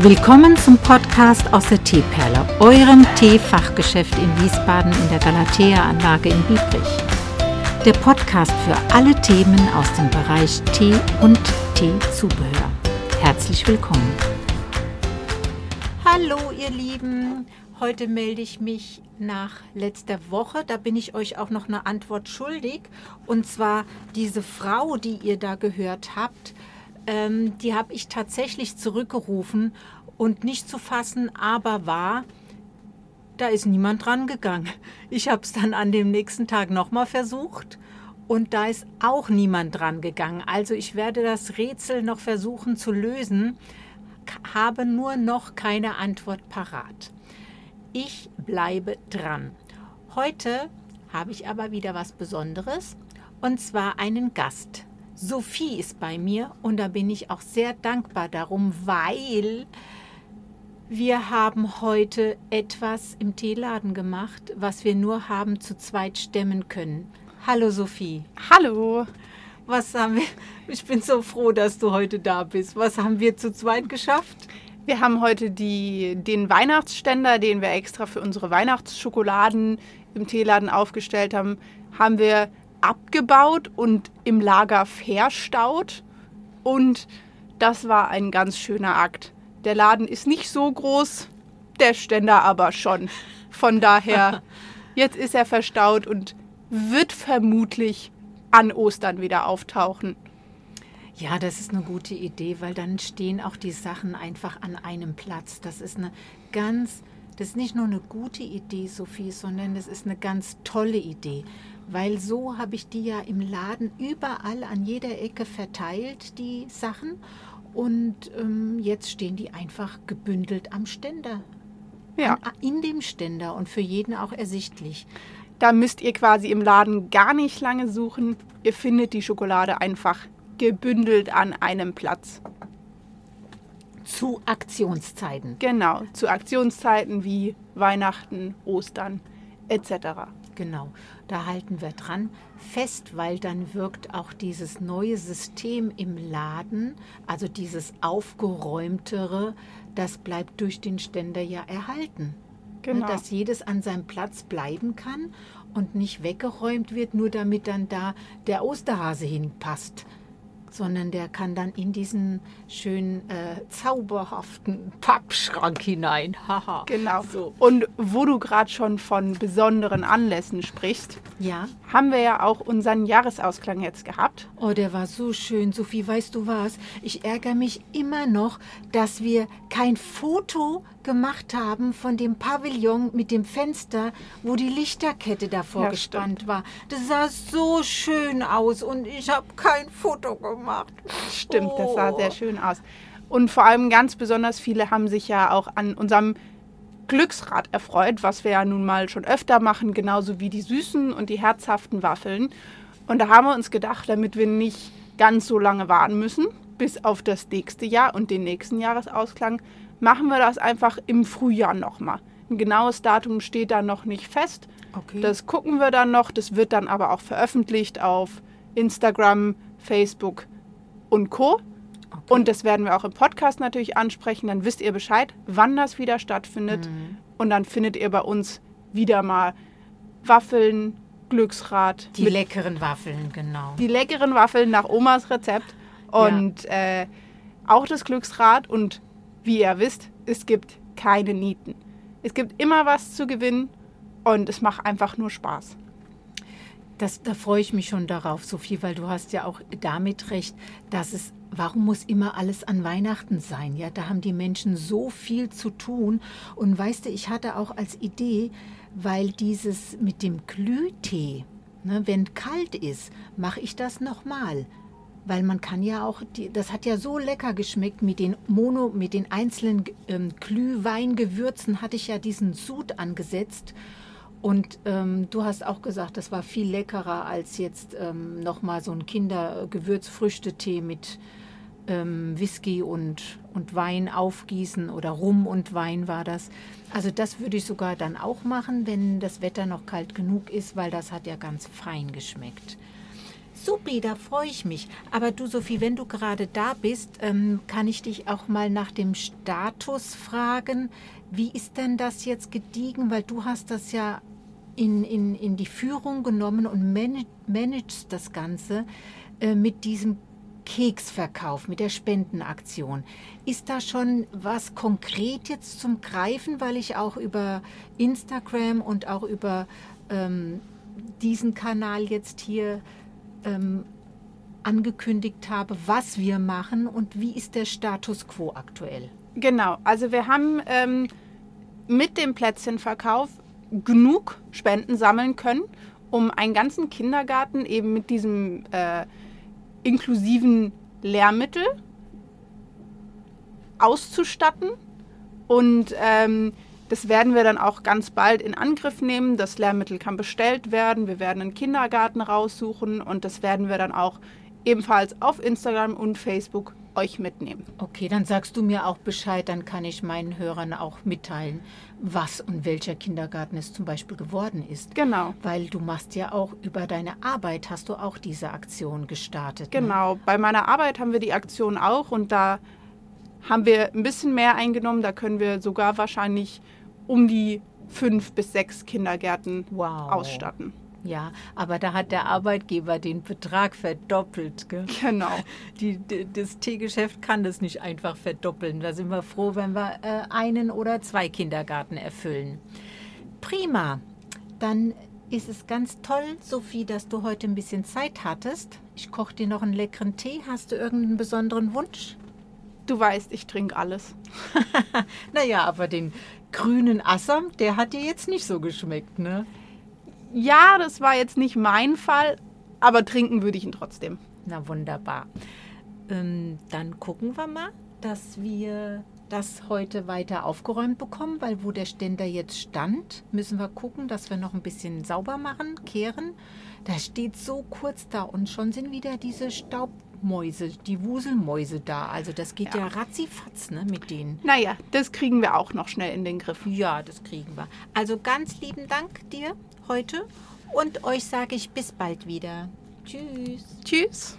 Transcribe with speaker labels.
Speaker 1: Willkommen zum Podcast aus der Teeperle, eurem Teefachgeschäft in Wiesbaden in der Galatea-Anlage in Biebrich. Der Podcast für alle Themen aus dem Bereich Tee und Teezubehör. Herzlich willkommen. Hallo ihr Lieben, heute melde ich mich nach letzter Woche. Da bin ich euch auch noch eine Antwort schuldig. Und zwar diese Frau, die ihr da gehört habt, ähm, die habe ich tatsächlich zurückgerufen und nicht zu fassen, aber war, da ist niemand dran gegangen. Ich habe es dann an dem nächsten Tag nochmal versucht und da ist auch niemand dran gegangen. Also ich werde das Rätsel noch versuchen zu lösen, habe nur noch keine Antwort parat. Ich bleibe dran. Heute habe ich aber wieder was Besonderes und zwar einen Gast. Sophie ist bei mir und da bin ich auch sehr dankbar darum, weil wir haben heute etwas im Teeladen gemacht, was wir nur haben zu zweit stemmen können. Hallo Sophie.
Speaker 2: Hallo.
Speaker 1: Was haben wir? Ich bin so froh, dass du heute da bist. Was haben wir zu zweit geschafft?
Speaker 2: Wir haben heute die, den Weihnachtsständer, den wir extra für unsere Weihnachtsschokoladen im Teeladen aufgestellt haben, haben wir abgebaut und im Lager verstaut. Und das war ein ganz schöner Akt. Der Laden ist nicht so groß, der Ständer aber schon. Von daher, jetzt ist er verstaut und wird vermutlich an Ostern wieder auftauchen.
Speaker 1: Ja, das ist eine gute Idee, weil dann stehen auch die Sachen einfach an einem Platz. Das ist eine ganz, das ist nicht nur eine gute Idee, Sophie, sondern das ist eine ganz tolle Idee weil so habe ich die ja im Laden überall an jeder Ecke verteilt, die Sachen. Und ähm, jetzt stehen die einfach gebündelt am Ständer. Ja. In dem Ständer und für jeden auch ersichtlich.
Speaker 2: Da müsst ihr quasi im Laden gar nicht lange suchen. Ihr findet die Schokolade einfach gebündelt an einem Platz.
Speaker 1: Zu Aktionszeiten.
Speaker 2: Genau, zu Aktionszeiten wie Weihnachten, Ostern etc.
Speaker 1: Genau, da halten wir dran fest, weil dann wirkt auch dieses neue System im Laden, also dieses aufgeräumtere, das bleibt durch den Ständer ja erhalten. Ne, genau. Dass jedes an seinem Platz bleiben kann und nicht weggeräumt wird, nur damit dann da der Osterhase hinpasst sondern der kann dann in diesen schönen äh, zauberhaften Pappschrank hinein.
Speaker 2: Haha. genau. So. Und wo du gerade schon von besonderen Anlässen sprichst, ja. haben wir ja auch unseren Jahresausklang jetzt gehabt.
Speaker 1: Oh, der war so schön. Sophie, weißt du was? Ich ärgere mich immer noch, dass wir kein Foto gemacht haben von dem Pavillon mit dem Fenster, wo die Lichterkette davor ja, gespannt stimmt. war. Das sah so schön aus und ich habe kein Foto gemacht.
Speaker 2: Stimmt, oh. das sah sehr oh. schön aus. Und vor allem ganz besonders viele haben sich ja auch an unserem Glücksrad erfreut, was wir ja nun mal schon öfter machen, genauso wie die süßen und die herzhaften Waffeln. Und da haben wir uns gedacht, damit wir nicht ganz so lange warten müssen, bis auf das nächste Jahr und den nächsten Jahresausklang, machen wir das einfach im Frühjahr nochmal. Ein genaues Datum steht da noch nicht fest. Okay. Das gucken wir dann noch. Das wird dann aber auch veröffentlicht auf Instagram, Facebook und Co. Okay. Und das werden wir auch im Podcast natürlich ansprechen. Dann wisst ihr Bescheid, wann das wieder stattfindet. Mhm. Und dann findet ihr bei uns wieder mal Waffeln, Glücksrad.
Speaker 1: Die leckeren Waffeln, genau.
Speaker 2: Die leckeren Waffeln nach Omas Rezept. Und ja. äh, auch das Glücksrad und wie ihr wisst, es gibt keine Nieten. Es gibt immer was zu gewinnen und es macht einfach nur Spaß.
Speaker 1: Das, da freue ich mich schon darauf, Sophie, weil du hast ja auch damit recht, dass es, warum muss immer alles an Weihnachten sein? Ja, da haben die Menschen so viel zu tun. Und weißt du, ich hatte auch als Idee, weil dieses mit dem Glühtee, ne, wenn kalt ist, mache ich das nochmal weil man kann ja auch, die, das hat ja so lecker geschmeckt mit den Mono, mit den einzelnen ähm, Glühweingewürzen hatte ich ja diesen Sud angesetzt. Und ähm, du hast auch gesagt, das war viel leckerer als jetzt ähm, nochmal so ein Kindergewürzfrüchtetee mit ähm, Whisky und, und Wein aufgießen oder Rum und Wein war das. Also das würde ich sogar dann auch machen, wenn das Wetter noch kalt genug ist, weil das hat ja ganz fein geschmeckt. Supi, da freue ich mich. Aber du, Sophie, wenn du gerade da bist, ähm, kann ich dich auch mal nach dem Status fragen. Wie ist denn das jetzt gediegen? Weil du hast das ja in, in, in die Führung genommen und manag, managst das Ganze äh, mit diesem Keksverkauf, mit der Spendenaktion. Ist da schon was konkret jetzt zum Greifen, weil ich auch über Instagram und auch über ähm, diesen Kanal jetzt hier ähm, angekündigt habe, was wir machen und wie ist der Status quo aktuell?
Speaker 2: Genau, also wir haben ähm, mit dem Plätzchenverkauf genug Spenden sammeln können, um einen ganzen Kindergarten eben mit diesem äh, inklusiven Lehrmittel auszustatten. Und ähm, das werden wir dann auch ganz bald in Angriff nehmen. Das Lehrmittel kann bestellt werden. Wir werden einen Kindergarten raussuchen und das werden wir dann auch ebenfalls auf Instagram und Facebook euch mitnehmen.
Speaker 1: Okay, dann sagst du mir auch Bescheid, dann kann ich meinen Hörern auch mitteilen, was und welcher Kindergarten es zum Beispiel geworden ist.
Speaker 2: Genau.
Speaker 1: Weil du machst ja auch über deine Arbeit, hast du auch diese Aktion gestartet.
Speaker 2: Ne? Genau, ne? bei meiner Arbeit haben wir die Aktion auch und da haben wir ein bisschen mehr eingenommen. Da können wir sogar wahrscheinlich um die fünf bis sechs Kindergärten wow. ausstatten.
Speaker 1: Ja, aber da hat der Arbeitgeber den Betrag verdoppelt. Gell?
Speaker 2: Genau.
Speaker 1: Die, das Teegeschäft kann das nicht einfach verdoppeln. Da sind wir froh, wenn wir äh, einen oder zwei Kindergarten erfüllen. Prima. Dann ist es ganz toll, Sophie, dass du heute ein bisschen Zeit hattest. Ich koche dir noch einen leckeren Tee. Hast du irgendeinen besonderen Wunsch?
Speaker 2: Du weißt, ich trinke alles.
Speaker 1: naja, aber den grünen Assam, der hat dir jetzt nicht so geschmeckt, ne?
Speaker 2: Ja, das war jetzt nicht mein Fall, aber trinken würde ich ihn trotzdem.
Speaker 1: Na wunderbar. Ähm, dann gucken wir mal, dass wir das heute weiter aufgeräumt bekommen, weil wo der Ständer jetzt stand, müssen wir gucken, dass wir noch ein bisschen sauber machen, kehren. Da steht so kurz da und schon sind wieder diese Staub Mäuse, die Wuselmäuse da. Also das geht ja, ja ratzifatz ne, mit denen.
Speaker 2: Naja, das kriegen wir auch noch schnell in den Griff.
Speaker 1: Ja, das kriegen wir. Also ganz lieben Dank dir heute und euch sage ich bis bald wieder. Tschüss.
Speaker 2: Tschüss.